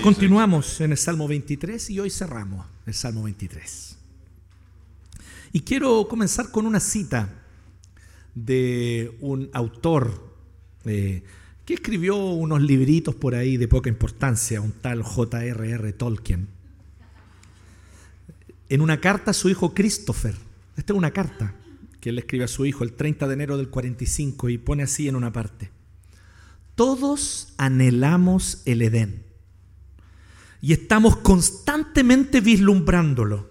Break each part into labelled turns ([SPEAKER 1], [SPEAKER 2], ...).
[SPEAKER 1] continuamos en el Salmo 23 y hoy cerramos el Salmo 23. Y quiero comenzar con una cita de un autor eh, que escribió unos libritos por ahí de poca importancia, un tal J.R.R. Tolkien. En una carta a su hijo Christopher, esta es una carta que él escribe a su hijo el 30 de enero del 45 y pone así en una parte. Todos anhelamos el Edén y estamos constantemente vislumbrándolo.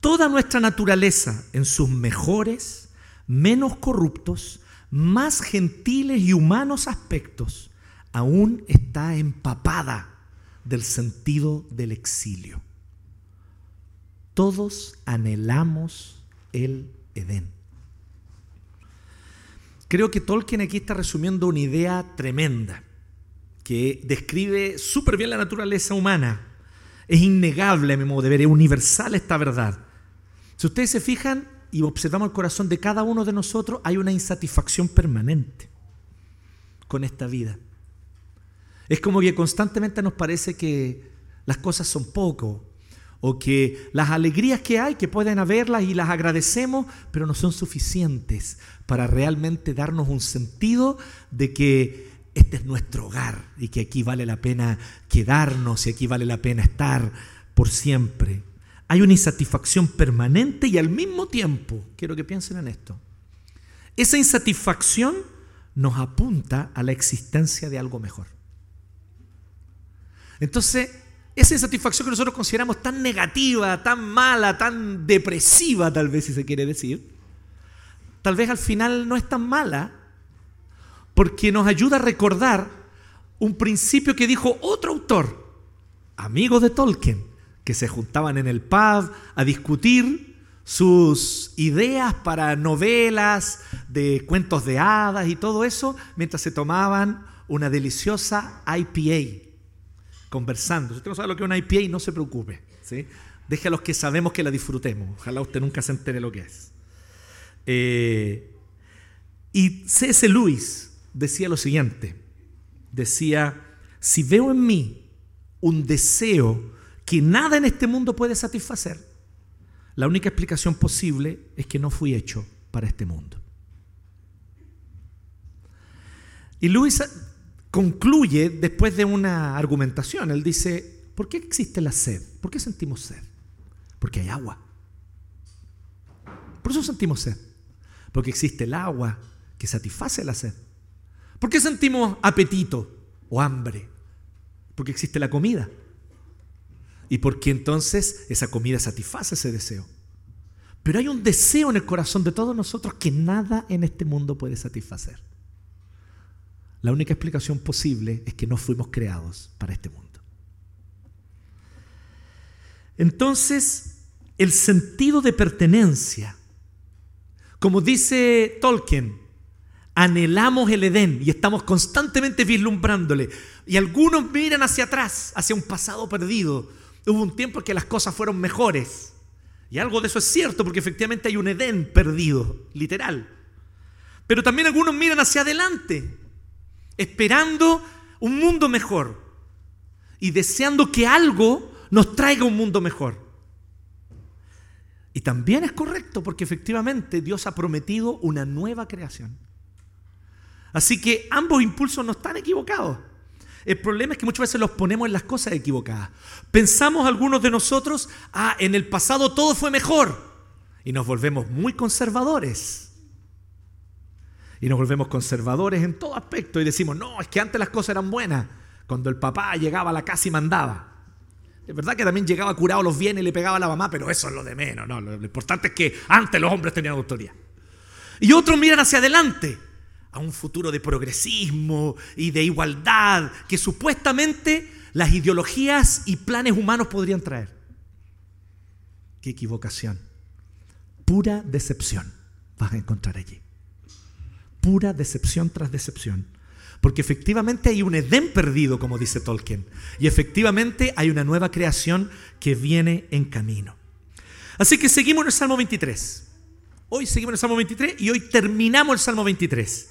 [SPEAKER 1] Toda nuestra naturaleza en sus mejores, menos corruptos, más gentiles y humanos aspectos aún está empapada del sentido del exilio. Todos anhelamos el Edén. Creo que Tolkien aquí está resumiendo una idea tremenda que describe súper bien la naturaleza humana. Es innegable, a mi modo de ver, es universal esta verdad. Si ustedes se fijan y observamos el corazón de cada uno de nosotros, hay una insatisfacción permanente con esta vida. Es como que constantemente nos parece que las cosas son poco, o que las alegrías que hay, que pueden haberlas y las agradecemos, pero no son suficientes para realmente darnos un sentido de que este es nuestro hogar y que aquí vale la pena quedarnos y aquí vale la pena estar por siempre. Hay una insatisfacción permanente y al mismo tiempo, quiero que piensen en esto, esa insatisfacción nos apunta a la existencia de algo mejor. Entonces, esa insatisfacción que nosotros consideramos tan negativa, tan mala, tan depresiva, tal vez si se quiere decir, tal vez al final no es tan mala, porque nos ayuda a recordar un principio que dijo otro autor, amigo de Tolkien, que se juntaban en el pub a discutir sus ideas para novelas, de cuentos de hadas y todo eso, mientras se tomaban una deliciosa IPA conversando. Si usted no sabe lo que es una IPA, no se preocupe. ¿sí? Deje a los que sabemos que la disfrutemos. Ojalá usted nunca se entere lo que es. Eh, y C.S. Lewis decía lo siguiente. Decía, si veo en mí un deseo que nada en este mundo puede satisfacer, la única explicación posible es que no fui hecho para este mundo. Y Lewis concluye después de una argumentación. Él dice, ¿por qué existe la sed? ¿Por qué sentimos sed? Porque hay agua. Por eso sentimos sed. Porque existe el agua que satisface la sed. ¿Por qué sentimos apetito o hambre? Porque existe la comida. Y porque entonces esa comida satisface ese deseo. Pero hay un deseo en el corazón de todos nosotros que nada en este mundo puede satisfacer. La única explicación posible es que no fuimos creados para este mundo. Entonces, el sentido de pertenencia, como dice Tolkien, anhelamos el Edén y estamos constantemente vislumbrándole. Y algunos miran hacia atrás, hacia un pasado perdido. Hubo un tiempo en que las cosas fueron mejores. Y algo de eso es cierto, porque efectivamente hay un Edén perdido, literal. Pero también algunos miran hacia adelante esperando un mundo mejor y deseando que algo nos traiga un mundo mejor. Y también es correcto porque efectivamente Dios ha prometido una nueva creación. Así que ambos impulsos no están equivocados. El problema es que muchas veces los ponemos en las cosas equivocadas. Pensamos algunos de nosotros, ah, en el pasado todo fue mejor. Y nos volvemos muy conservadores y nos volvemos conservadores en todo aspecto y decimos, no, es que antes las cosas eran buenas, cuando el papá llegaba a la casa y mandaba. Es verdad que también llegaba curado los bienes y le pegaba a la mamá, pero eso es lo de menos, ¿no? Lo, importante es que antes los hombres tenían autoridad. Y otros miran hacia adelante, a un futuro de progresismo y de igualdad que supuestamente las ideologías y planes humanos podrían traer. Qué equivocación. Pura decepción vas a encontrar allí pura decepción tras decepción. Porque efectivamente hay un Edén perdido, como dice Tolkien. Y efectivamente hay una nueva creación que viene en camino. Así que seguimos en el Salmo 23. Hoy seguimos en el Salmo 23 y hoy terminamos el Salmo 23.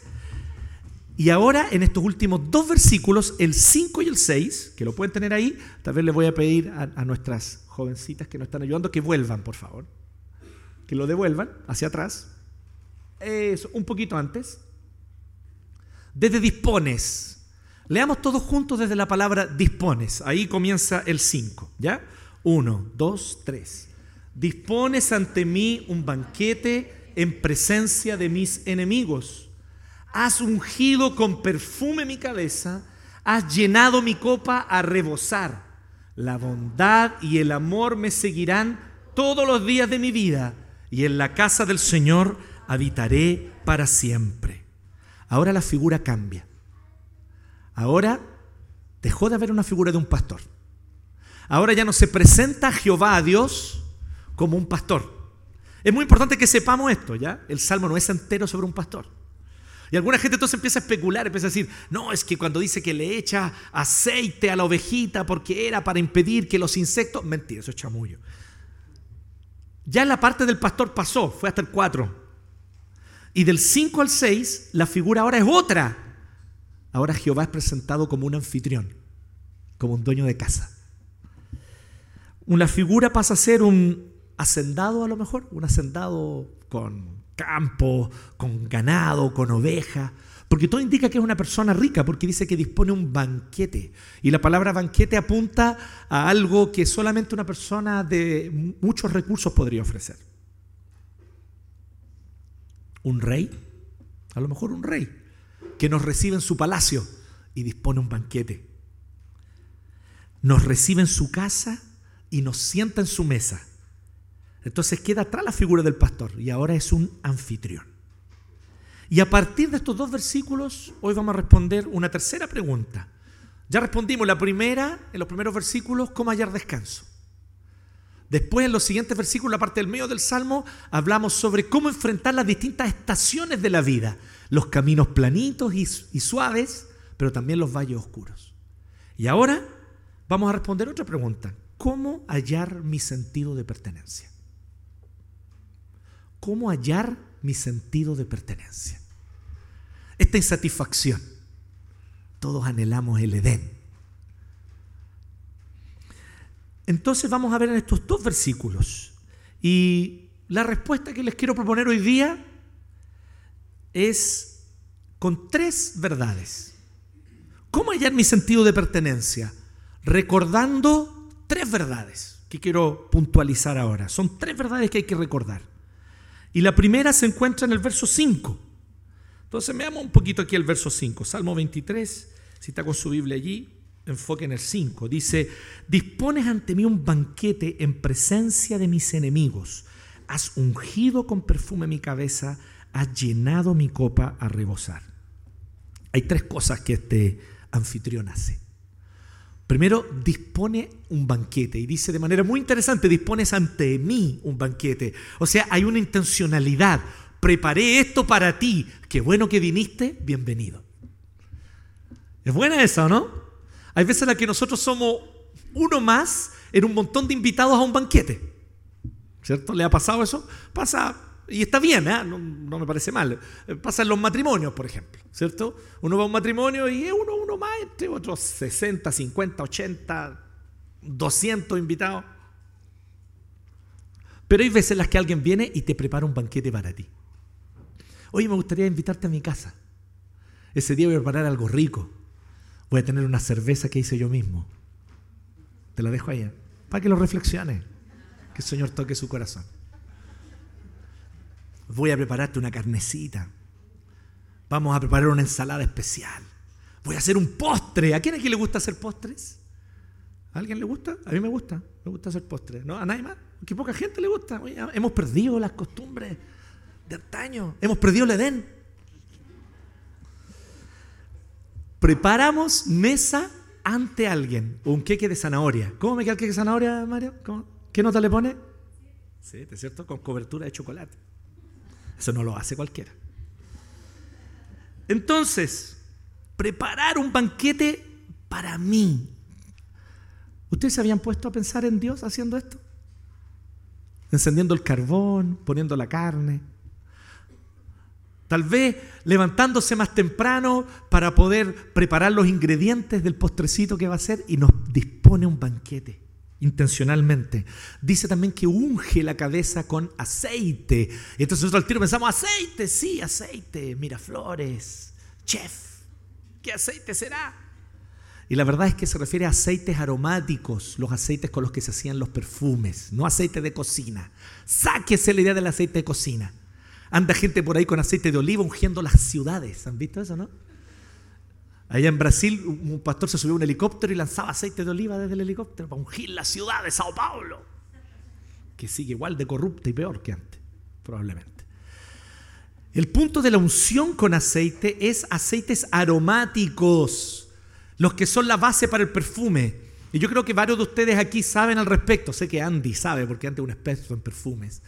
[SPEAKER 1] Y ahora, en estos últimos dos versículos, el 5 y el 6, que lo pueden tener ahí, tal vez les voy a pedir a, nuestras jovencitas que nos están ayudando que vuelvan, por favor. Que lo devuelvan hacia atrás. Eso, un poquito antes. Desde dispones. Leamos todos juntos desde la palabra dispones. Ahí comienza el 5. ¿Ya? Uno, dos, tres. Dispones ante mí un banquete en presencia de mis enemigos has ungido con perfume mi cabeza, has llenado mi copa a rebosar. La bondad y el amor me seguirán todos los días de mi vida, y en la casa del Señor habitaré para siempre. Ahora la figura cambia. Ahora dejó de haber una figura de un pastor. Ahora ya no se presenta Jehová a Dios como un pastor. Es muy importante que sepamos esto, ¿ya? El salmo no es entero sobre un pastor. Y alguna gente entonces empieza a especular, empieza a decir, no, es que cuando dice que le echa aceite a la ovejita porque era para impedir que los insectos, mentira, eso es chamullo. Ya la parte del pastor pasó, fue hasta el 4. Y del 5 al 6, la figura ahora es otra. Ahora Jehová es presentado como un anfitrión, como un dueño de casa. Una figura pasa a ser un hacendado a lo mejor, un hacendado con campo, con ganado, con oveja, porque todo indica que es una persona rica, porque dice que dispone un banquete. Y la palabra banquete apunta a algo que solamente una persona de muchos recursos podría ofrecer. Un rey, a lo mejor un rey, que nos recibe en su palacio y dispone un banquete. Nos recibe en su casa y nos sienta en su mesa entonces queda atrás la figura del pastor y ahora es un anfitrión. Y a partir de estos dos versículos, hoy vamos a responder una tercera pregunta. Ya respondimos la primera, en los primeros versículos, cómo hallar descanso. Después, en los siguientes versículos, la parte del medio del Salmo, hablamos sobre cómo enfrentar las distintas estaciones de la vida. Los caminos planitos y, y suaves, pero también los valles oscuros. Y ahora vamos a responder otra pregunta. ¿Cómo hallar mi sentido de pertenencia? Cómo hallar mi sentido de pertenencia. Esta insatisfacción. Todos anhelamos el Edén. Entonces vamos a ver en estos dos versículos. Y la respuesta que les quiero proponer hoy día es con tres verdades. ¿Cómo hallar mi sentido de pertenencia? Recordando tres verdades que quiero puntualizar ahora. Son tres verdades que hay que recordar. Y la primera se encuentra en el verso 5. Entonces veamos un poquito aquí el verso 5. Salmo 23, si está con su Biblia allí, enfoque en el 5. Dice, dispones ante mí un banquete en presencia de mis enemigos. Has ungido con perfume mi cabeza, has llenado mi copa a rebosar. Hay tres cosas que este anfitrión hace. Primero, dispone un banquete y dice de manera muy interesante, dispones ante mí un banquete. O sea, hay una intencionalidad. Preparé esto para ti. Qué bueno que viniste, bienvenido. Es buena esa, ¿no? Hay veces en las que nosotros somos uno más en un montón de invitados a un banquete. ¿Cierto? ¿Le ha pasado eso? Pasa y está bien, ¿eh? no, me parece mal. Pasa en los matrimonios, por ejemplo, ¿cierto? Uno va a un matrimonio y es uno, uno más entre otros 60, 50, 80, 200 invitados. Pero hay veces en las que alguien viene y te prepara un banquete para ti. Oye, me gustaría invitarte a mi casa. Ese día voy a preparar algo rico. Voy a tener una cerveza que hice yo mismo. Te la dejo ahí, ¿eh? para que lo reflexiones. Que el Señor toque su corazón voy a prepararte una carnecita. Vamos a preparar una ensalada especial. Voy a hacer un postre. ¿A quién aquí le gusta hacer postres? ¿A alguien le gusta? A mí me gusta. Me gusta hacer postres. ¿No? ¿A nadie más? Que poca gente le gusta. hemos perdido las costumbres de antaño. Hemos perdido el Edén. Preparamos mesa ante alguien. Un queque de zanahoria. ¿Cómo me queda el queque de zanahoria, Mario? ¿Qué nota le pone? Sí, ¿es cierto? Con cobertura de chocolate. Eso no lo hace cualquiera. Entonces, preparar un banquete para mí. ¿Ustedes se habían puesto a pensar en Dios haciendo esto? Encendiendo el carbón, poniendo la carne. Tal vez levantándose más temprano para poder preparar los ingredientes del postrecito que va a ser y nos dispone un banquete intencionalmente. Dice también que unge la cabeza con aceite. Y entonces nosotros al tiro pensamos, aceite, sí, aceite, mira flores, chef, ¿qué aceite será? Y la verdad es que se refiere a aceites aromáticos, los aceites con los que se hacían los perfumes, no aceite de cocina. Sáquese la idea del aceite de cocina. Anda gente por ahí con aceite de oliva ungiendo las ciudades. ¿Han visto eso, no? Allá en Brasil, un pastor se subió a un helicóptero y lanzaba aceite de oliva desde el helicóptero para ungir la ciudad de Sao Paulo, que sigue igual de corrupta y peor que antes, probablemente. El punto de la unción con aceite es aceites aromáticos, los que son la base para el perfume. Y yo creo que varios de ustedes aquí saben al respecto. Sé que Andy sabe, porque Andy es un experto en perfumes.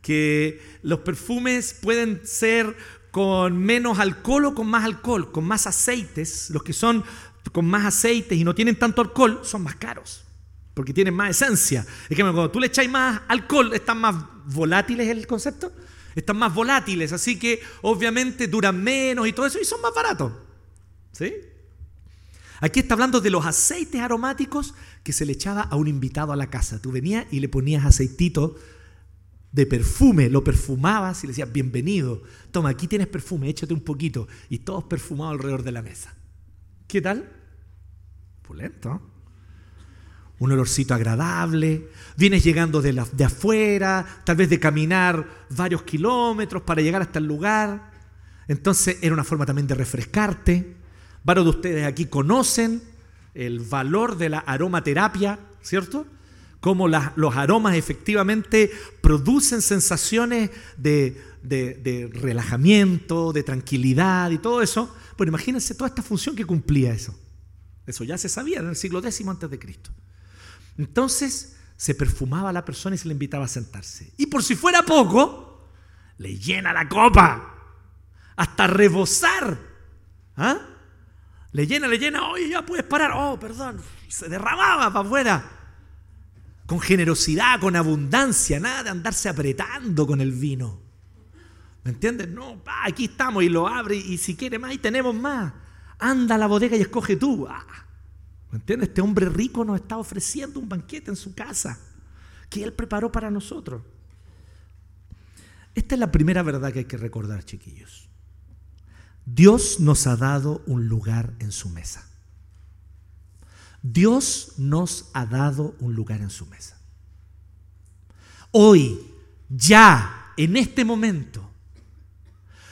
[SPEAKER 1] Que los perfumes pueden ser con menos alcohol o con más alcohol, con más aceites, los que son con más aceites y no tienen tanto alcohol son más caros, porque tienen más esencia. Es que cuando tú le echáis más alcohol, están más volátiles el concepto, están más volátiles, así que obviamente duran menos y todo eso y son más baratos. ¿Sí? Aquí está hablando de los aceites aromáticos que se le echaba a un invitado a la casa. Tú venías y le ponías aceitito de perfume, lo perfumabas y le decías, bienvenido, toma, aquí tienes perfume, échate un poquito. Y todos perfumados alrededor de la mesa. ¿Qué tal? Pulento. Un olorcito agradable. Vienes llegando de, la, de afuera, tal vez de caminar varios kilómetros para llegar hasta el lugar. Entonces era una forma también de refrescarte. Varios de ustedes aquí conocen el valor de la aromaterapia, ¿cierto? Cómo los aromas efectivamente producen sensaciones de, relajamiento, de tranquilidad y todo eso. Bueno, imagínense toda esta función que cumplía eso. Eso ya se sabía en el siglo X antes de Cristo. Entonces se perfumaba a la persona y se le invitaba a sentarse. Y por si fuera poco, le llena la copa hasta rebosar. ¿Ah? Le llena, le llena, oye, ya puedes parar. Oh, perdón, se derramaba para afuera con generosidad, con abundancia, nada de andarse apretando con el vino. ¿Me entiendes? No, aquí estamos y lo abre y si quiere más y tenemos más. Anda a la bodega y escoge tú. Ah, ¿Me entiendes? Este hombre rico nos está ofreciendo un banquete en su casa que él preparó para nosotros. Esta es la primera verdad que hay que recordar, chiquillos. Dios nos ha dado un lugar en su mesa. Dios nos ha dado un lugar en su mesa. Hoy, ya, en este momento,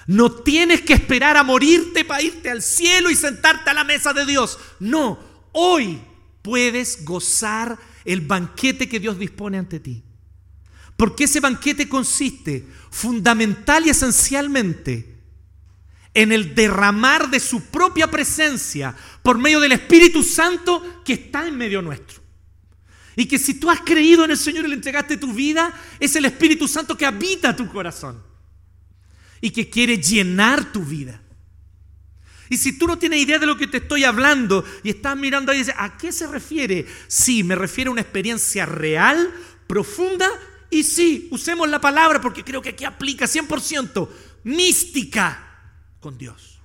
[SPEAKER 1] no tienes que esperar a morirte para irte al cielo y sentarte a la mesa de Dios. No, hoy puedes gozar el banquete que Dios dispone ante ti. Porque ese banquete consiste fundamental y esencialmente en el derramar de su propia presencia por medio del Espíritu Santo que está en medio nuestro. Y que si tú has creído en el Señor y le entregaste tu vida, es el Espíritu Santo que habita tu corazón y que quiere llenar tu vida. Y si tú no tienes idea de lo que te estoy hablando y estás mirando ahí y dices, ¿a qué se refiere? Sí, me refiere a una experiencia real, profunda y sí, usemos la palabra porque creo que aquí aplica 100%, mística con Dios.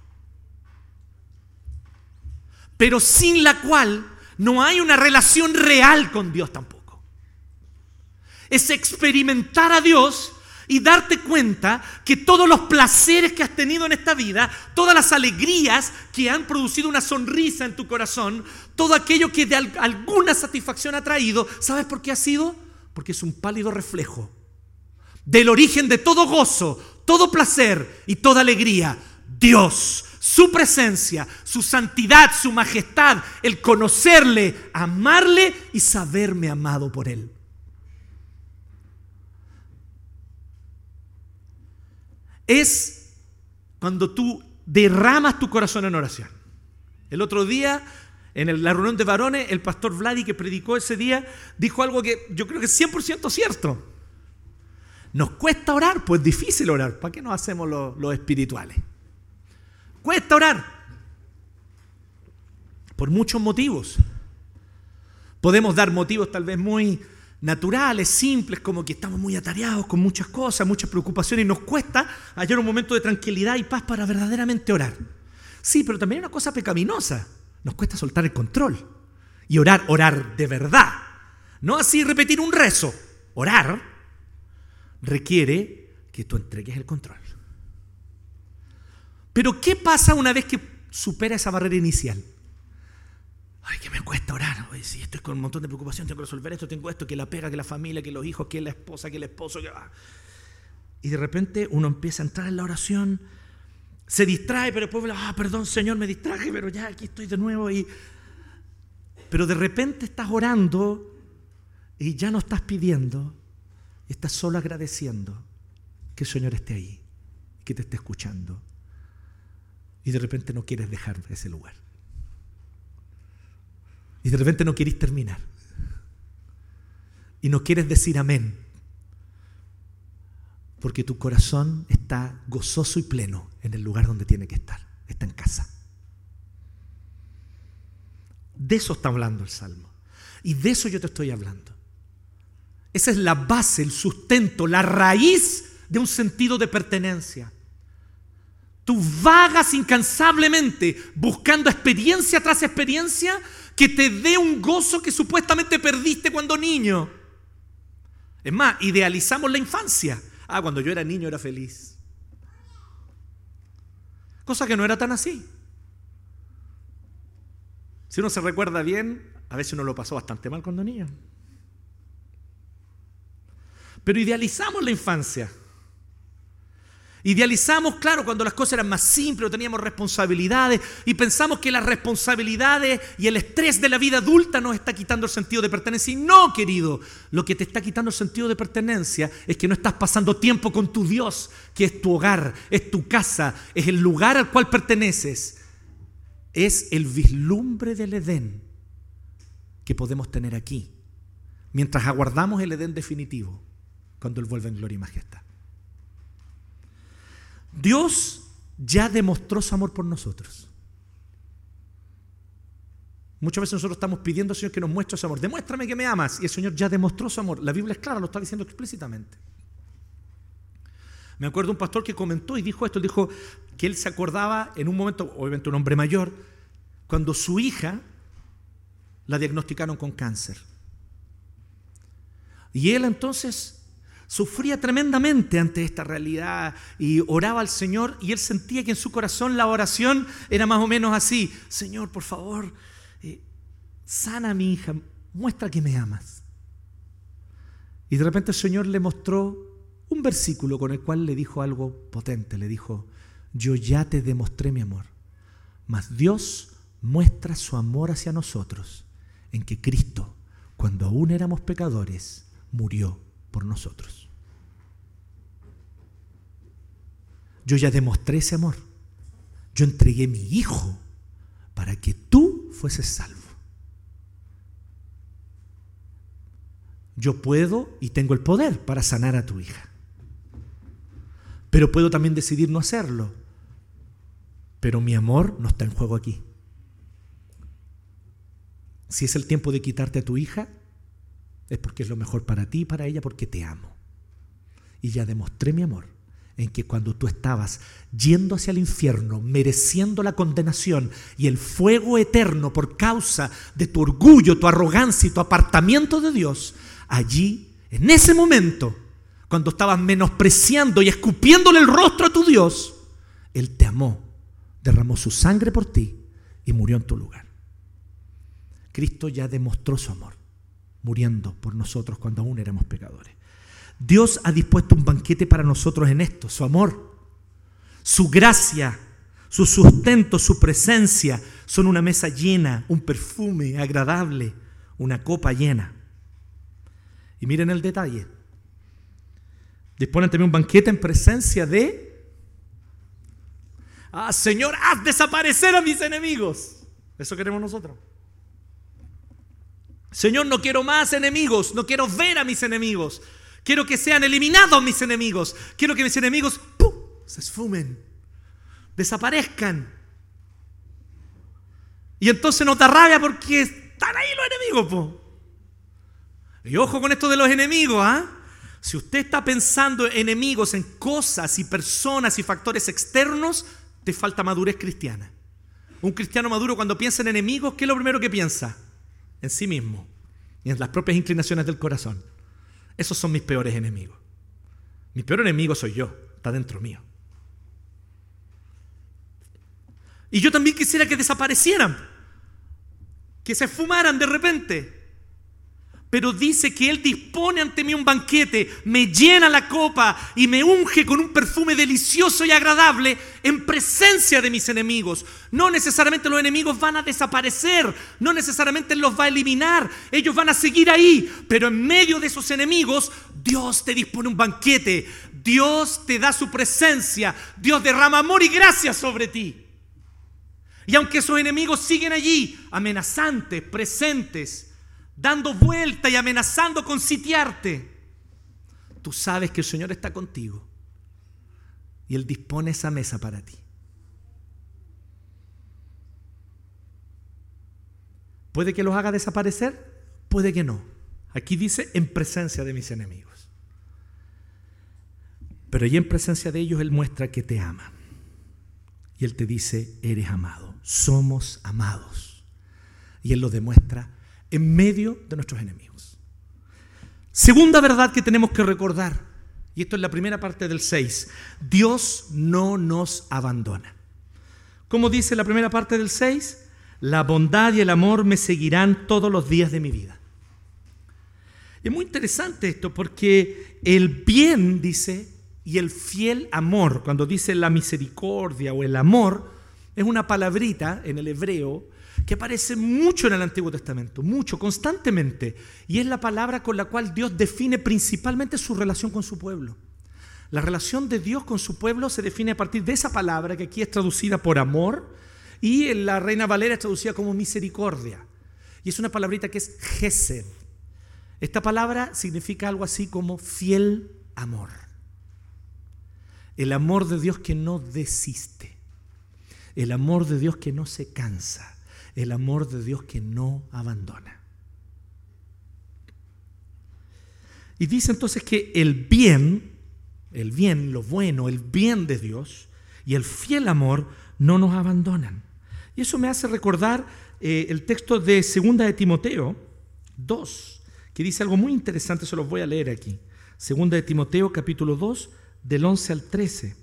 [SPEAKER 1] Pero sin la cual no hay una relación real con Dios tampoco. Es experimentar a Dios y darte cuenta que todos los placeres que has tenido en esta vida, todas las alegrías que han producido una sonrisa en tu corazón, todo aquello que de alguna satisfacción ha traído, ¿sabes por qué ha sido? Porque es un pálido reflejo del origen de todo gozo, todo placer y toda alegría Dios, su presencia, su santidad, su majestad, el conocerle, amarle y saberme amado por Él. Es cuando tú derramas tu corazón en oración. El otro día, en la reunión de varones, el pastor Vladi que predicó ese día dijo algo que yo creo que es 100% cierto. Nos cuesta orar, pues es difícil orar. ¿Para qué nos hacemos los espirituales? Cuesta orar. Por muchos motivos. Podemos dar motivos tal vez muy naturales, simples, como que estamos muy atareados con muchas cosas, muchas preocupaciones y nos cuesta hallar un momento de tranquilidad y paz para verdaderamente orar. Sí, pero también hay una cosa pecaminosa. Nos cuesta soltar el control y orar, orar de verdad. No así repetir un rezo. Orar requiere que tú entregues el control. Pero ¿qué pasa una vez que supera esa barrera inicial? Ay, que me cuesta orar. Si estoy con un montón de preocupación, tengo que resolver esto, tengo esto, que la pega, que la familia, que los hijos, que la esposa, que el esposo. Que... Y de repente uno empieza a entrar en la oración, se distrae, pero después, ah, perdón, Señor, me distraje, pero ya aquí estoy de nuevo. Y... Pero de repente estás orando y ya no estás pidiendo, estás solo agradeciendo que el Señor esté ahí, que te esté escuchando. Y de repente no quieres dejar ese lugar. Y de repente no quieres terminar. Y no quieres decir amén. Porque tu corazón está gozoso y pleno en el lugar donde tiene que estar. Está en casa. De eso está hablando el Salmo. Y de eso yo te estoy hablando. Esa es la base, el sustento, la raíz de un sentido de pertenencia. Tú vagas incansablemente buscando experiencia tras experiencia que te dé un gozo que supuestamente perdiste cuando niño. Es más, idealizamos la infancia. Ah, cuando yo era niño era feliz. Cosa que no era tan así. Si uno se recuerda bien, a veces uno lo pasó bastante mal cuando niño. Pero idealizamos la infancia. Idealizamos, claro, cuando las cosas eran más simples o teníamos responsabilidades y pensamos que las responsabilidades y el estrés de la vida adulta nos está quitando el sentido de pertenencia. Y no, querido, lo que te está quitando el sentido de pertenencia es que no estás pasando tiempo con tu Dios, que es tu hogar, es tu casa, es el lugar al cual perteneces. Es el vislumbre del Edén que podemos tener aquí, mientras aguardamos el Edén definitivo, cuando Él vuelve en gloria y majestad. Dios ya demostró su amor por nosotros. Muchas veces nosotros estamos pidiendo al Señor que nos muestre su amor. Demuéstrame que me amas. Y el Señor ya demostró su amor. La Biblia es clara, lo está diciendo explícitamente. Me acuerdo un pastor que comentó y dijo esto. Dijo que él se acordaba en un momento, obviamente un hombre mayor, cuando su hija la diagnosticaron con cáncer. Y él entonces sufría tremendamente ante esta realidad y oraba al Señor y él sentía que en su corazón la oración era más o menos así, Señor, por favor, eh, sana a mi hija, muestra que me amas. Y de repente el Señor le mostró un versículo con el cual le dijo algo potente, le dijo, yo ya te demostré mi amor, mas Dios muestra su amor hacia nosotros en que Cristo, cuando aún éramos pecadores, murió por nosotros. Yo ya demostré ese amor. Yo entregué mi hijo para que tú fueses salvo. Yo puedo y tengo el poder para sanar a tu hija. Pero puedo también decidir no hacerlo. Pero mi amor no está en juego aquí. Si es el tiempo de quitarte a tu hija, es porque es lo mejor para ti y para ella porque te amo. Y ya demostré mi amor en que cuando tú estabas yendo hacia el infierno, mereciendo la condenación y el fuego eterno por causa de tu orgullo, tu arrogancia y tu apartamiento de Dios, allí, en ese momento, cuando estabas menospreciando y escupiéndole el rostro a tu Dios, Él te amó, derramó su sangre por ti y murió en tu lugar. Cristo ya demostró su amor muriendo por nosotros cuando aún éramos pecadores. Dios ha dispuesto un banquete para nosotros en esto, su amor, su gracia, su sustento, su presencia, son una mesa llena, un perfume agradable, una copa llena. Y miren el detalle. Disponen también un banquete en presencia de... Ah, Señor, haz desaparecer a mis enemigos. Eso queremos nosotros. Señor, no quiero más enemigos, no quiero ver a mis enemigos. Quiero que sean eliminados mis enemigos. Quiero que mis enemigos se esfumen, desaparezcan. Y entonces nos da rabia porque están ahí los enemigos. Y ojo con esto de los enemigos, ¿ah? Si usted está pensando en enemigos, en cosas y personas y factores externos, te falta madurez cristiana. Un cristiano maduro cuando piensa en enemigos, ¿qué es lo primero que piensa? En sí mismo y en las propias inclinaciones del corazón. Esos son mis peores enemigos. Mi peor enemigo soy yo, está dentro mío. Y yo también quisiera que desaparecieran, que se fumaran de repente pero dice que Él dispone ante mí un banquete, me llena la copa y me unge con un perfume delicioso y agradable en presencia de mis enemigos. No necesariamente los enemigos van a desaparecer, no necesariamente los va a eliminar, ellos van a seguir ahí, pero en medio de esos enemigos Dios te dispone un banquete, Dios te da su presencia, Dios derrama amor y gracia sobre ti. Y aunque esos enemigos siguen allí, amenazantes, presentes, dando vuelta y amenazando con sitiarte, tú sabes que el Señor está contigo y Él dispone esa mesa para ti. ¿Puede que los haga desaparecer? Puede que no. Aquí dice en presencia de mis enemigos. Pero allí en presencia de ellos Él muestra que te ama. Y Él te dice, eres amado. Somos amados. Y Él lo demuestra en medio de nuestros enemigos. Segunda verdad que tenemos que recordar, y esto es la primera parte del 6, Dios no nos abandona. Como dice la primera parte del 6? La bondad y el amor me seguirán todos los días de mi vida. Es muy interesante esto porque el bien, dice, y el fiel amor, cuando dice la misericordia o el amor, es una palabrita en el hebreo que aparece mucho en el Antiguo Testamento, mucho, constantemente, y es la palabra con la cual Dios define principalmente su relación con su pueblo. La relación de Dios con su pueblo se define a partir de esa palabra que aquí es traducida por amor y en la Reina Valera es traducida como misericordia. Y es una palabrita que es gesed. Esta palabra significa algo así como fiel amor. El amor de Dios que no desiste. El amor de Dios que no se cansa el amor de Dios que no abandona. Y dice entonces que el bien, el bien, lo bueno, el bien de Dios y el fiel amor no nos abandonan. Y eso me hace recordar eh, el texto de Segunda de Timoteo 2, que dice algo muy interesante, se los voy a leer aquí. Segunda de Timoteo capítulo 2, del 11 al 13.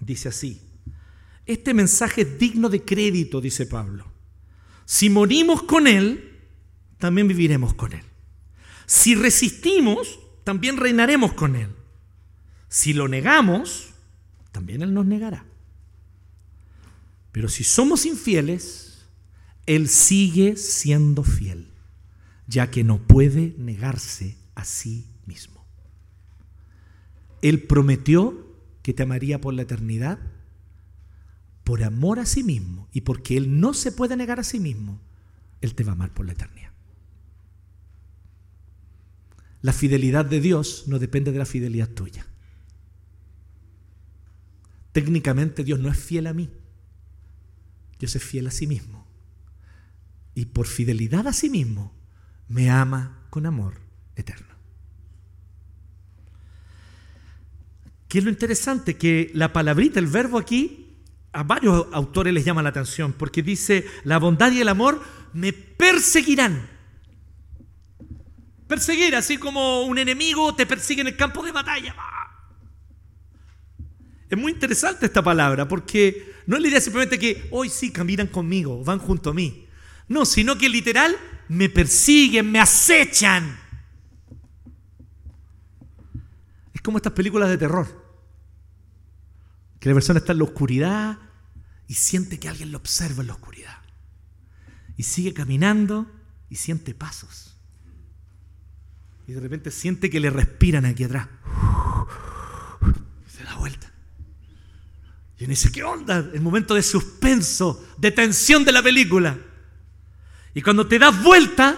[SPEAKER 1] Dice así, este mensaje es digno de crédito, dice Pablo. Si morimos con Él, también viviremos con Él. Si resistimos, también reinaremos con Él. Si lo negamos, también Él nos negará. Pero si somos infieles, Él sigue siendo fiel, ya que no puede negarse a sí mismo. Él prometió que te amaría por la eternidad por amor a sí mismo y porque Él no se puede negar a sí mismo, Él te va a amar por la eternidad. La fidelidad de Dios no depende de la fidelidad tuya. Técnicamente Dios no es fiel a mí. Dios es fiel a sí mismo. Y por fidelidad a sí mismo me ama con amor eterno. ¿Qué es lo interesante? Que la palabrita, el verbo aquí, a varios autores les llama la atención porque dice, la bondad y el amor me perseguirán. Perseguir, así como un enemigo te persigue en el campo de batalla. Es muy interesante esta palabra porque no es la idea simplemente que hoy sí caminan conmigo, van junto a mí. No, sino que literal me persiguen, me acechan. Es como estas películas de terror que la persona está en la oscuridad y siente que alguien lo observa en la oscuridad. Y sigue caminando y siente pasos. Y de repente siente que le respiran aquí atrás. Se da vuelta. Y uno dice, ¿qué onda? El momento de suspenso, de tensión de la película. Y cuando te das vuelta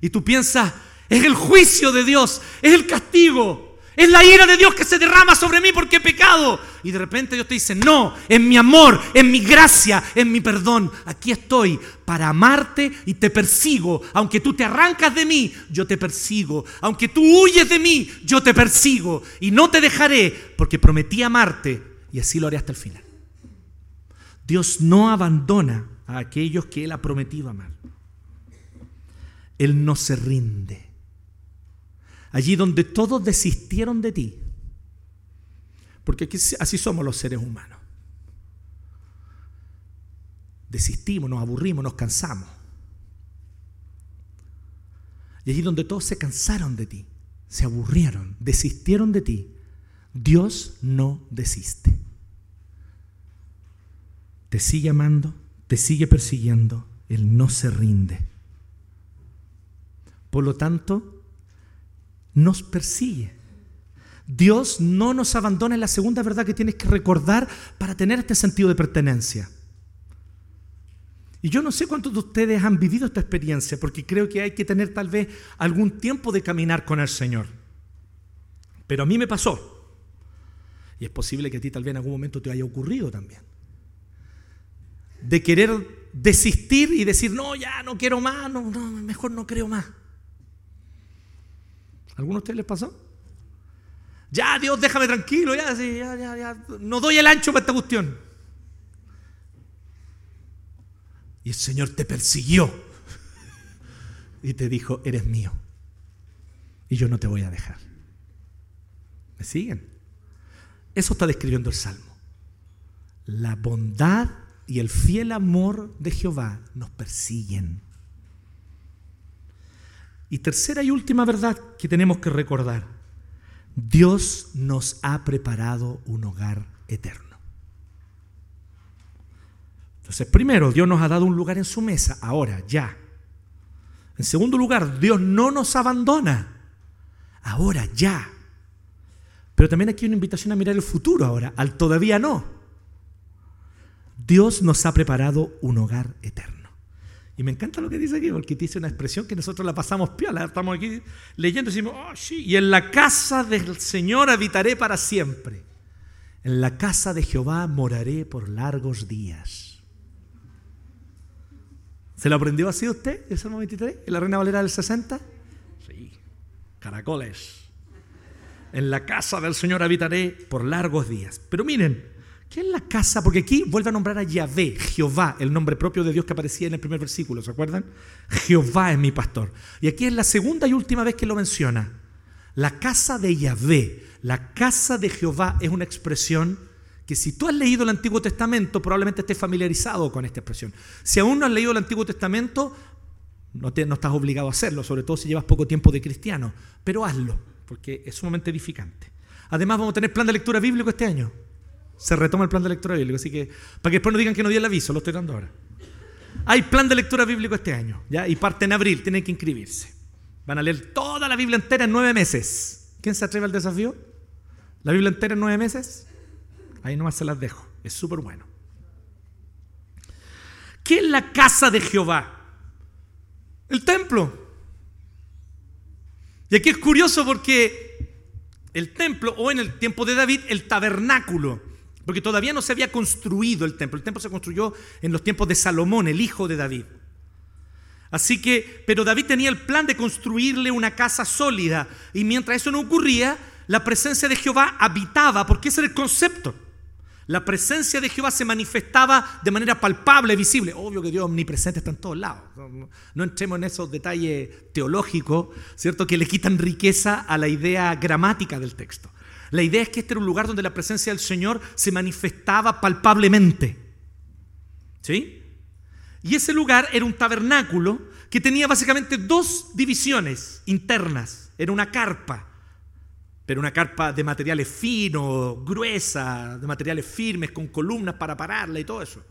[SPEAKER 1] y tú piensas, es el juicio de Dios, es el castigo, Es la ira de Dios que se derrama sobre mí porque he pecado. Y de repente Dios te dice, no, en mi amor, en mi gracia, en mi perdón. Aquí estoy para amarte y te persigo. Aunque tú te arrancas de mí, yo te persigo. Aunque tú huyes de mí, yo te persigo. Y no te dejaré porque prometí amarte y así lo haré hasta el final. Dios no abandona a aquellos que Él ha prometido amar. Él no se rinde allí donde todos desistieron de ti. Porque así somos los seres humanos. Desistimos, nos aburrimos, nos cansamos. Y allí donde todos se cansaron de ti, se aburrieron, desistieron de ti, Dios no desiste. Te sigue amando, te sigue persiguiendo, Él no se rinde. Por lo tanto, nos persigue. Dios no nos abandona en la segunda verdad que tienes que recordar para tener este sentido de pertenencia. Y yo no sé cuántos de ustedes han vivido esta experiencia, porque creo que hay que tener tal vez algún tiempo de caminar con el Señor. Pero a mí me pasó. Y es posible que a ti tal vez en algún momento te haya ocurrido también. De querer desistir y decir, no, ya no quiero más, no, no, mejor no creo más. ¿Alguno de ustedes les pasó? Ya, Dios, déjame tranquilo, ya, ya, ya, ya. No doy el ancho para esta cuestión. Y el Señor te persiguió y te dijo, eres mío. Y yo no te voy a dejar. ¿Me siguen? Eso está describiendo el Salmo. La bondad y el fiel amor de Jehová nos persiguen. Y tercera y última verdad que tenemos que recordar. Dios nos ha preparado un hogar eterno. Entonces, primero, Dios nos ha dado un lugar en su mesa, ahora, ya. En segundo lugar, Dios no nos abandona, ahora, ya. Pero también aquí hay una invitación a mirar el futuro ahora, al todavía no. Dios nos ha preparado un hogar eterno. Y me encanta lo que dice aquí, porque dice una expresión que nosotros la pasamos piola. Estamos aquí leyendo y decimos, oh, sí, y en la casa del Señor habitaré para siempre. En la casa de Jehová moraré por largos días. ¿Se lo aprendió así usted, el Salmo 23, en la Reina Valera del 60? Sí, caracoles. En la casa del Señor habitaré por largos días. Pero miren, ¿Qué es la casa? Porque aquí vuelve a nombrar a Yahvé, Jehová, el nombre propio de Dios que aparecía en el primer versículo, ¿se acuerdan? Jehová es mi pastor. Y aquí es la segunda y última vez que lo menciona. La casa de Yahvé, la casa de Jehová es una expresión que si tú has leído el Antiguo Testamento, probablemente estés familiarizado con esta expresión. Si aún no has leído el Antiguo Testamento, no, no estás obligado a hacerlo, sobre todo si llevas poco tiempo de cristiano, pero hazlo, porque es sumamente edificante. Además, vamos a tener plan de lectura bíblico este año. Se retoma el plan de lectura bíblico, así que para que después no digan que no di el aviso, lo estoy dando ahora. Hay plan de lectura bíblico este año. Y parte en abril, tienen que inscribirse. Van a leer toda la Biblia entera en nueve meses. ¿Quién se atreve al desafío? ¿La Biblia entera en nueve meses? Ahí nomás se las dejo. Es súper bueno. ¿Qué es la casa de Jehová? El templo. Y aquí es curioso porque el templo, o en el tiempo de David, el tabernáculo, porque todavía no se había construido el templo. El templo se construyó en los tiempos de Salomón, el hijo de David. Así que, pero David tenía el plan de construirle una casa sólida. Y mientras eso no ocurría, la presencia de Jehová habitaba, porque ese era el concepto. La presencia de Jehová se manifestaba de manera palpable, visible. Obvio que Dios omnipresente está en todos lados. No, entremos en esos detalles teológicos, ¿cierto? Que le quitan riqueza a la idea gramática del texto. La idea es que este era un lugar donde la presencia del Señor se manifestaba palpablemente. ¿Sí? Y ese lugar era un tabernáculo que tenía básicamente dos divisiones internas. Era una carpa, pero una carpa de materiales finos, gruesa, de materiales firmes, con columnas para pararla y todo eso.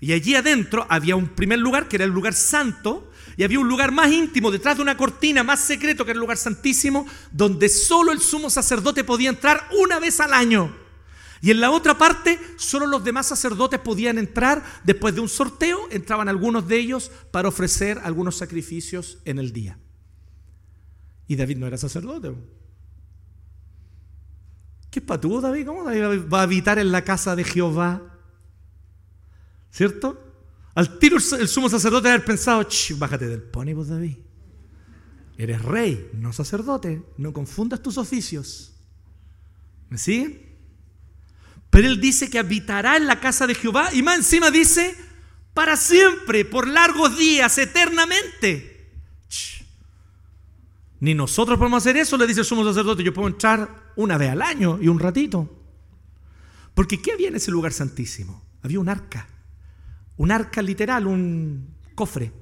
[SPEAKER 1] Y allí adentro había un primer lugar que era el lugar santo y había un lugar más íntimo detrás de una cortina más secreto que era el lugar santísimo donde solo el sumo sacerdote podía entrar una vez al año. Y en la otra parte solo los demás sacerdotes podían entrar después de un sorteo, entraban algunos de ellos para ofrecer algunos sacrificios en el día. Y David no era sacerdote. ¿Qué patudo David? ¿Cómo David va a habitar en la casa de Jehová? ¿Cierto? Al tiro el sumo sacerdote haber pensado, bájate del pony, vos David. Eres rey, no sacerdote. No confundas tus oficios. ¿Me siguen? Pero él dice que habitará en la casa de Jehová y más encima dice, para siempre, por largos días, eternamente. Ni nosotros podemos hacer eso, le dice el sumo sacerdote. Yo puedo entrar una vez al año y un ratito. Porque ¿qué había en ese lugar santísimo? Había un arca. Un arca literal, un cofre.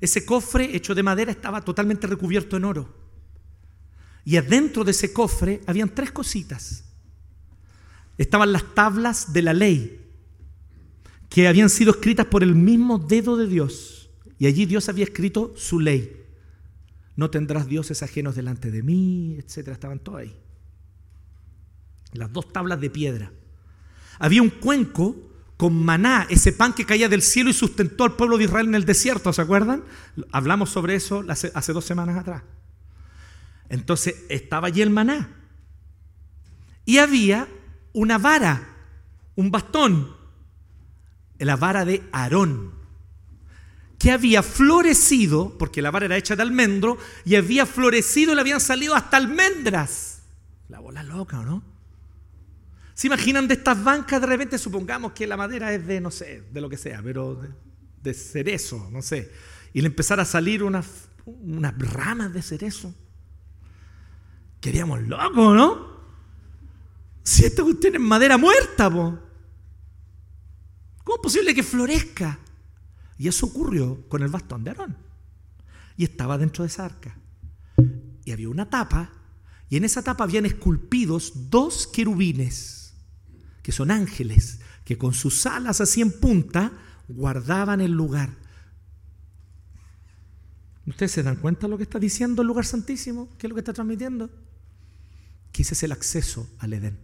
[SPEAKER 1] Ese cofre hecho de madera estaba totalmente recubierto en oro. Y adentro de ese cofre habían tres cositas. Estaban las tablas de la ley, que habían sido escritas por el mismo dedo de Dios. Y allí Dios había escrito su ley. No tendrás dioses ajenos delante de mí, etcétera. Estaban todas ahí. Las dos tablas de piedra. Había un cuenco con maná, ese pan que caía del cielo y sustentó al pueblo de Israel en el desierto, ¿se acuerdan? Hablamos sobre eso hace, dos semanas atrás. Entonces estaba allí el maná. Y había una vara, un bastón, la vara de Aarón, que había florecido, porque la vara era hecha de almendro, y había florecido y le habían salido hasta almendras. La bola loca, ¿o no? ¿Se imaginan de estas bancas de repente? Supongamos que la madera es de, no sé, de lo que sea, pero de, cerezo, no sé. Y le empezara a salir unas, unas ramas de cerezo. Queríamos locos, ¿no? Si esto tiene madera muerta, ¿cómo es posible que florezca? Y eso ocurrió con el bastón de Aarón. Y estaba dentro de esa arca. Y había una tapa, y en esa tapa habían esculpidos dos querubines que son ángeles, que con sus alas así en punta guardaban el lugar. ¿Ustedes se dan cuenta de lo que está diciendo el lugar santísimo? ¿Qué es lo que está transmitiendo? Que ese es el acceso al Edén.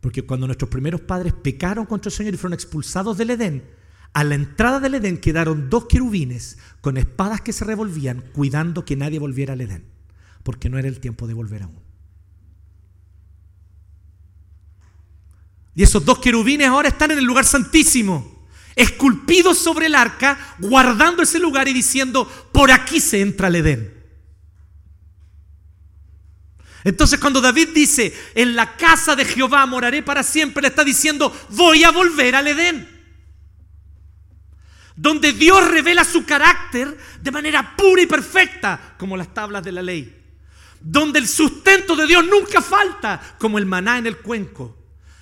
[SPEAKER 1] Porque cuando nuestros primeros padres pecaron contra el Señor y fueron expulsados del Edén, a la entrada del Edén quedaron dos querubines con espadas que se revolvían, cuidando que nadie volviera al Edén, porque no era el tiempo de volver aún. Y esos dos querubines ahora están en el lugar santísimo, esculpidos sobre el arca, guardando ese lugar y diciendo, por aquí se entra el Edén. Entonces cuando David dice, en la casa de Jehová moraré para siempre, le está diciendo, voy a volver al Edén. Donde Dios revela su carácter de manera pura y perfecta, como las tablas de la ley. Donde el sustento de Dios nunca falta, como el maná en el cuenco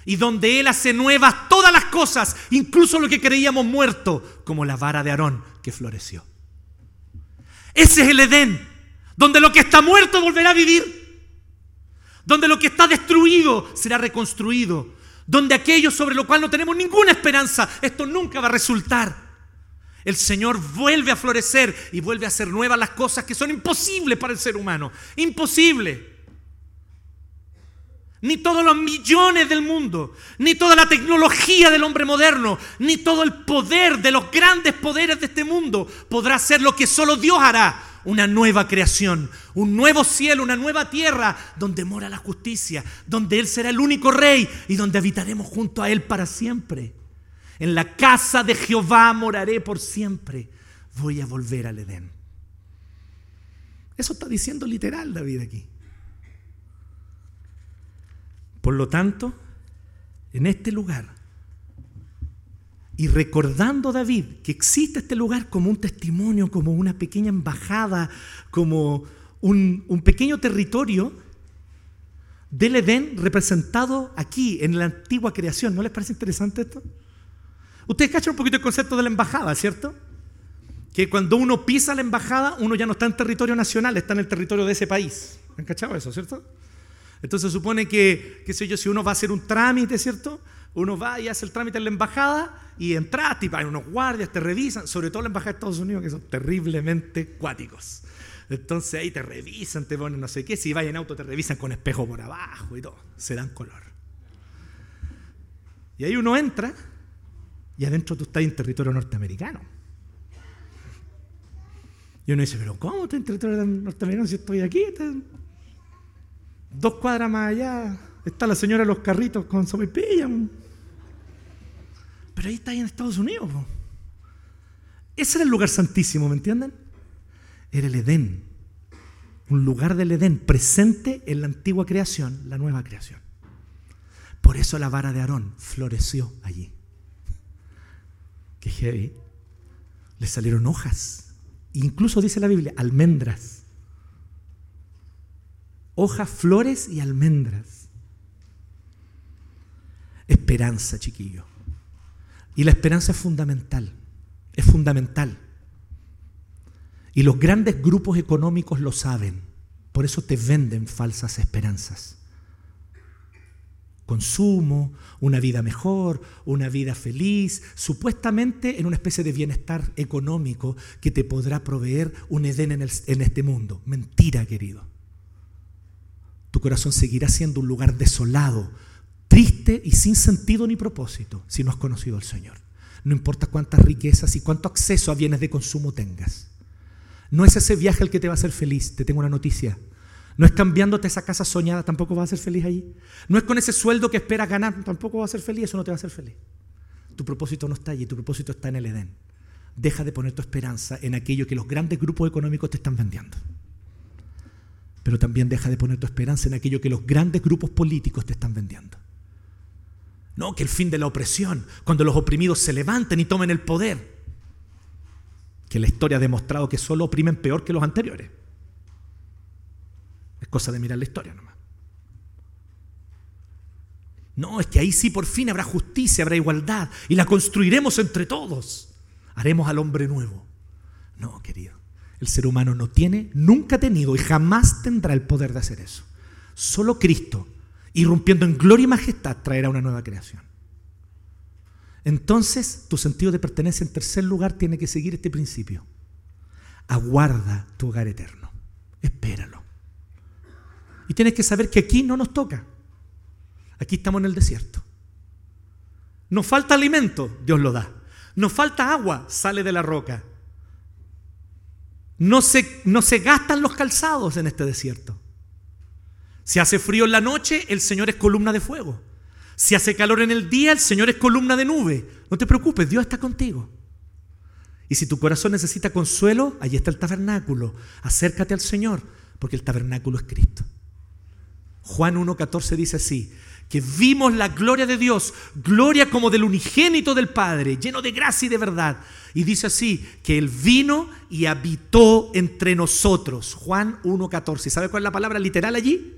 [SPEAKER 1] y donde Él hace nuevas todas las cosas, incluso lo que creíamos muerto, como la vara de Aarón que floreció. Ese es el Edén, donde lo que está muerto volverá a vivir, donde lo que está destruido será reconstruido, donde aquello sobre lo cual no tenemos ninguna esperanza, esto nunca va a resultar. El Señor vuelve a florecer y vuelve a hacer nuevas las cosas que son imposibles para el ser humano. Imposible ni todos los millones del mundo, ni toda la tecnología del hombre moderno, ni todo el poder de los grandes poderes de este mundo podrá hacer lo que solo Dios hará. Una nueva creación, un nuevo cielo, una nueva tierra donde mora la justicia, donde Él será el único rey y donde habitaremos junto a Él para siempre. En la casa de Jehová moraré por siempre. Voy a volver al Edén. Eso está diciendo literal David aquí. Por lo tanto, en este lugar, y recordando David que existe este lugar como un testimonio, como una pequeña embajada, como un, pequeño territorio del Edén representado aquí, en la antigua creación. ¿No les parece interesante esto? Ustedes cachan un poquito el concepto de la embajada, ¿cierto? Que cuando uno pisa la embajada, uno ya no está en territorio nacional, está en el territorio de ese país. ¿Han cachado eso, cierto? Entonces supone que, qué sé yo, si uno va a hacer un trámite, ¿cierto? Uno va y hace el trámite en la embajada y entras, y hay unos guardias, te revisan, sobre todo la embajada de Estados Unidos, que son terriblemente cuáticos. Entonces ahí te revisan, te ponen no sé qué, si vas en auto te revisan con espejo por abajo y todo, se dan color. Y ahí uno entra y adentro tú estás en territorio norteamericano. Y uno dice, pero ¿cómo estás en territorio norteamericano si estoy aquí? Dos cuadras más allá está la señora de los carritos con sopipilla. Pero ahí está ahí en Estados Unidos. Ese era el lugar santísimo, ¿me entienden? Era el Edén. Un lugar del Edén presente en la antigua creación, la nueva creación. Por eso la vara de Aarón floreció allí. Qué heavy. Le salieron hojas. Incluso dice la Biblia, almendras. Hojas, flores y almendras. Esperanza, chiquillo. Y la esperanza es fundamental. Es fundamental. Y los grandes grupos económicos lo saben. Por eso te venden falsas esperanzas consumo, una vida mejor, una vida feliz, supuestamente en una especie de bienestar económico que te podrá proveer un Edén en, este mundo. Mentira, querido. Tu corazón seguirá siendo un lugar desolado, triste y sin sentido ni propósito si no has conocido al Señor. No importa cuántas riquezas y cuánto acceso a bienes de consumo tengas. No es ese viaje el que te va a hacer feliz. Te tengo una noticia. No es cambiándote esa casa soñada, tampoco vas a ser feliz allí. No es con ese sueldo que esperas ganar, tampoco vas a ser feliz, eso no te va a hacer feliz. Tu propósito no está allí, tu propósito está en el Edén. Deja de poner tu esperanza en aquello que los grandes grupos económicos te están vendiendo. Pero también deja de poner tu esperanza en aquello que los grandes grupos políticos te están vendiendo. No, que el fin de la opresión, cuando los oprimidos se levanten y tomen el poder. Que la historia ha demostrado que solo oprimen peor que los anteriores. Es cosa de mirar la historia nomás. No, es que ahí sí por fin habrá justicia, habrá igualdad y la construiremos entre todos. Haremos al hombre nuevo. No, querido. El ser humano no tiene, nunca ha tenido y jamás tendrá el poder de hacer eso. Solo Cristo, irrumpiendo en gloria y majestad, traerá una nueva creación. Entonces, tu sentido de pertenencia en tercer lugar tiene que seguir este principio. Aguarda tu hogar eterno. Espéralo. Y tienes que saber que aquí no nos toca. Aquí estamos en el desierto. Nos falta alimento, Dios lo da. Nos falta agua, sale de la roca. No se, no se gastan los calzados en este desierto. Si hace frío en la noche, el Señor es columna de fuego. Si hace calor en el día, el Señor es columna de nube. No te preocupes, Dios está contigo. Y si tu corazón necesita consuelo, allí está el tabernáculo. Acércate al Señor, porque el tabernáculo es Cristo. Juan 1.14 dice así, que vimos la gloria de Dios, gloria como del unigénito del Padre, lleno de gracia y de verdad. Y dice así, que Él vino y habitó entre nosotros. Juan 1.14. ¿Sabe cuál es la palabra literal allí?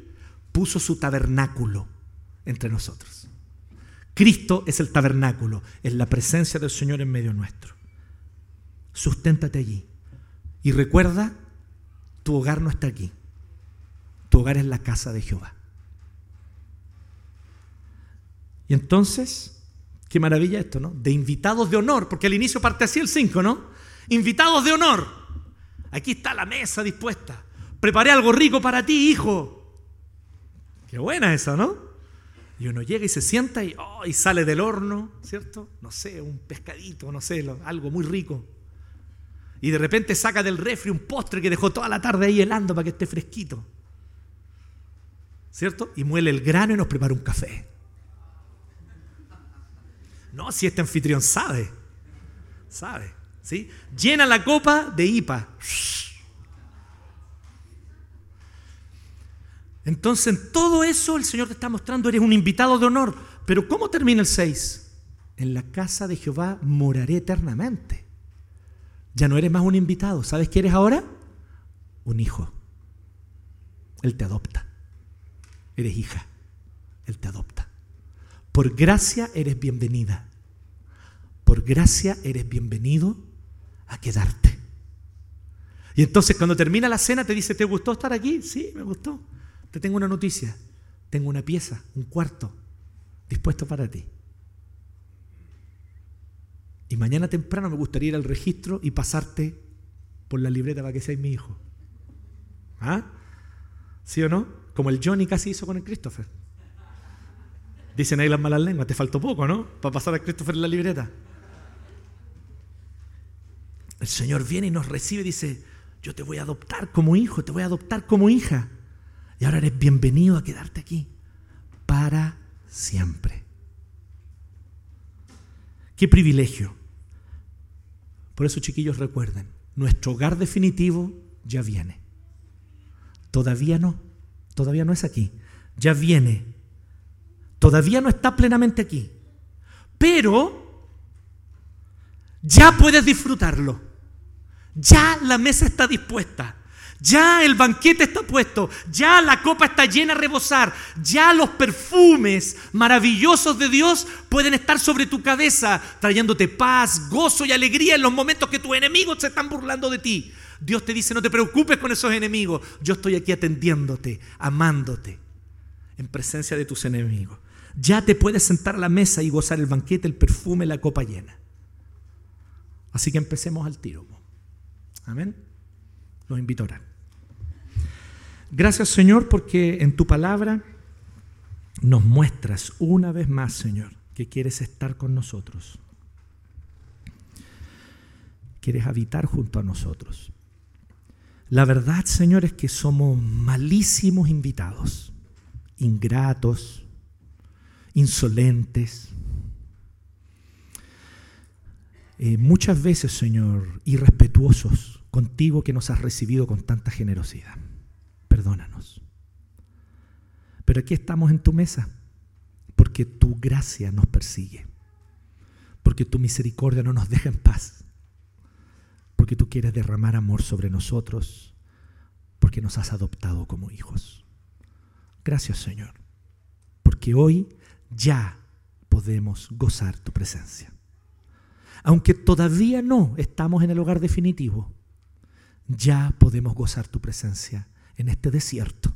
[SPEAKER 1] Puso su tabernáculo entre nosotros. Cristo es el tabernáculo, es la presencia del Señor en medio nuestro. Susténtate allí. Y recuerda, tu hogar no está aquí. Tu hogar es la casa de Jehová. Y entonces, qué maravilla esto, ¿no? De invitados de honor, porque al inicio parte así el 5, ¿no? Invitados de honor. Aquí está la mesa dispuesta. Preparé algo rico para ti, hijo. Qué buena esa, ¿no? Y uno llega y se sienta y, oh, y sale del horno, ¿cierto? No sé, un pescadito, no sé, algo muy rico. Y de repente saca del refri un postre que dejó toda la tarde ahí helando para que esté fresquito. ¿Cierto? Y muele el grano y nos prepara un café. No, si este anfitrión sabe, sabe, ¿sí? Llena la copa de IPA. Entonces, en todo eso el Señor te está mostrando, eres un invitado de honor. Pero ¿cómo termina el 6? En la casa de Jehová moraré eternamente. Ya no eres más un invitado. ¿Sabes qué eres ahora? Un hijo. Él te adopta. Eres hija. Él te adopta. Por gracia eres bienvenida. Por gracia eres bienvenido a quedarte. Y entonces cuando termina la cena te dice, ¿te gustó estar aquí? Sí, me gustó. Te tengo una noticia. Tengo una pieza, un cuarto, dispuesto para ti. Y mañana temprano me gustaría ir al registro y pasarte por la libreta para que seas mi hijo. ¿Ah? ¿Sí o no? Como el Johnny casi hizo con el Christopher. Dicen ahí las malas lenguas, te faltó poco, ¿no? Para pasar a Christopher en la libreta. El Señor viene y nos recibe y dice, yo te voy a adoptar como hijo, te voy a adoptar como hija. Y ahora eres bienvenido a quedarte aquí para siempre. Qué privilegio. Por eso, chiquillos, recuerden, nuestro hogar definitivo ya viene. Todavía no, todavía no es aquí, ya viene. Todavía no está plenamente aquí. Pero ya puedes disfrutarlo. Ya la mesa está dispuesta. Ya el banquete está puesto, ya la copa está llena a rebosar, ya los perfumes maravillosos de Dios pueden estar sobre tu cabeza, trayéndote paz, gozo y alegría en los momentos que tus enemigos se están burlando de ti. Dios te dice, no te preocupes con esos enemigos, yo estoy aquí atendiéndote, amándote, en presencia de tus enemigos. Ya te puedes sentar a la mesa y gozar el banquete, el perfume, la copa llena. Así que empecemos al tiro. Amén. Los invito a. Gracias Señor porque en tu palabra nos muestras una vez más, Señor, que quieres estar con nosotros. Quieres habitar junto a nosotros. La verdad, Señor, es que somos malísimos invitados, ingratos, insolentes. Eh, muchas veces, Señor, irrespetuosos contigo que nos has recibido con tanta generosidad perdónanos. Pero aquí estamos en tu mesa porque tu gracia nos persigue, porque tu misericordia no nos deja en paz, porque tú quieres derramar amor sobre nosotros, porque nos has adoptado como hijos. Gracias Señor, porque hoy ya podemos gozar tu presencia. Aunque todavía no estamos en el hogar definitivo, ya podemos gozar tu presencia en este desierto,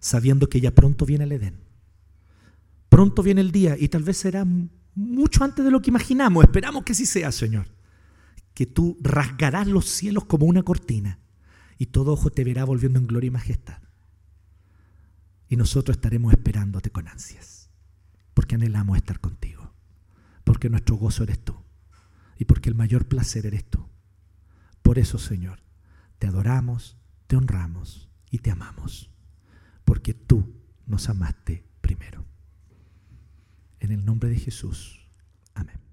[SPEAKER 1] sabiendo que ya pronto viene el Edén. Pronto viene el día y tal vez será mucho antes de lo que imaginamos. Esperamos que así sea, Señor. Que tú rasgarás los cielos como una cortina y todo ojo te verá volviendo en gloria y majestad. Y nosotros estaremos esperándote con ansias, porque anhelamos estar contigo, porque nuestro gozo eres tú y porque el mayor placer eres tú. Por eso, Señor, te adoramos, te honramos y te amamos, porque tú nos amaste primero. En el nombre de Jesús. Amén.